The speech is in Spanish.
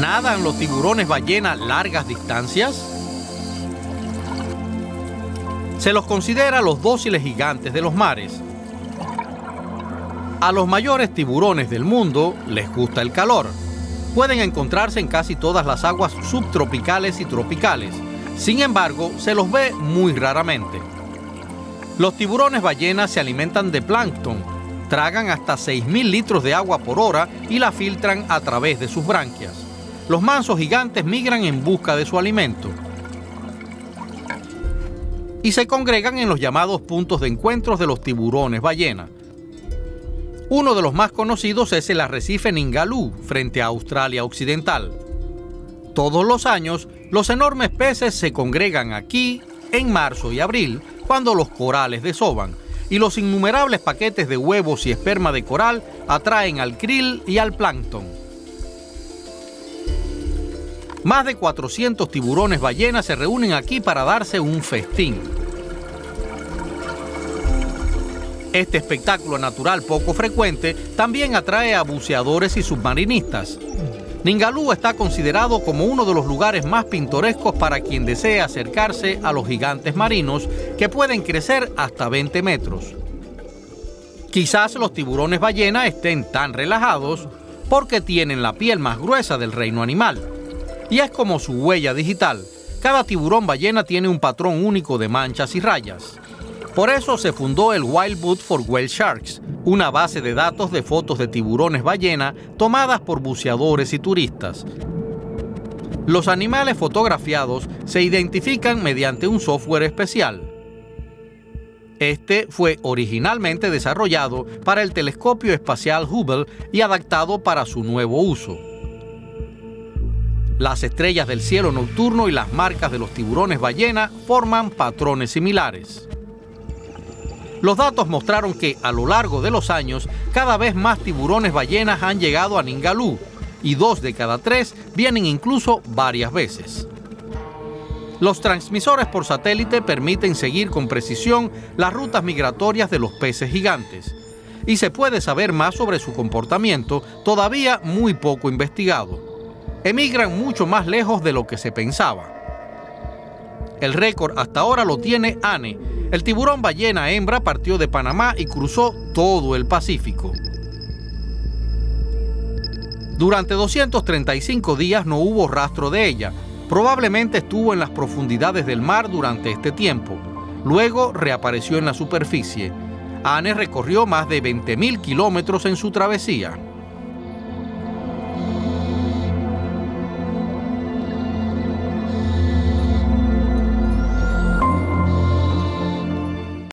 ¿Nadan los tiburones ballena largas distancias? Se los considera los dóciles gigantes de los mares. A los mayores tiburones del mundo les gusta el calor. Pueden encontrarse en casi todas las aguas subtropicales y tropicales. Sin embargo, se los ve muy raramente. Los tiburones ballenas se alimentan de plancton, tragan hasta 6.000 litros de agua por hora y la filtran a través de sus branquias. Los mansos gigantes migran en busca de su alimento y se congregan en los llamados puntos de encuentros de los tiburones ballena. Uno de los más conocidos es el arrecife Ningaloo, frente a Australia Occidental. Todos los años, los enormes peces se congregan aquí en marzo y abril cuando los corales desoban y los innumerables paquetes de huevos y esperma de coral atraen al krill y al plancton. Más de 400 tiburones ballenas se reúnen aquí para darse un festín. Este espectáculo natural poco frecuente también atrae a buceadores y submarinistas. Ningaloo está considerado como uno de los lugares más pintorescos para quien desea acercarse a los gigantes marinos que pueden crecer hasta 20 metros. Quizás los tiburones ballena estén tan relajados porque tienen la piel más gruesa del reino animal. Y es como su huella digital. Cada tiburón ballena tiene un patrón único de manchas y rayas. Por eso se fundó el Wild Boot for Whale Sharks, una base de datos de fotos de tiburones ballena tomadas por buceadores y turistas. Los animales fotografiados se identifican mediante un software especial. Este fue originalmente desarrollado para el telescopio espacial Hubble y adaptado para su nuevo uso. Las estrellas del cielo nocturno y las marcas de los tiburones ballena forman patrones similares. Los datos mostraron que a lo largo de los años cada vez más tiburones ballenas han llegado a Ningaloo y dos de cada tres vienen incluso varias veces. Los transmisores por satélite permiten seguir con precisión las rutas migratorias de los peces gigantes y se puede saber más sobre su comportamiento todavía muy poco investigado. Emigran mucho más lejos de lo que se pensaba. El récord hasta ahora lo tiene Anne, el tiburón ballena hembra partió de Panamá y cruzó todo el Pacífico. Durante 235 días no hubo rastro de ella. Probablemente estuvo en las profundidades del mar durante este tiempo. Luego reapareció en la superficie. Anne recorrió más de 20.000 kilómetros en su travesía.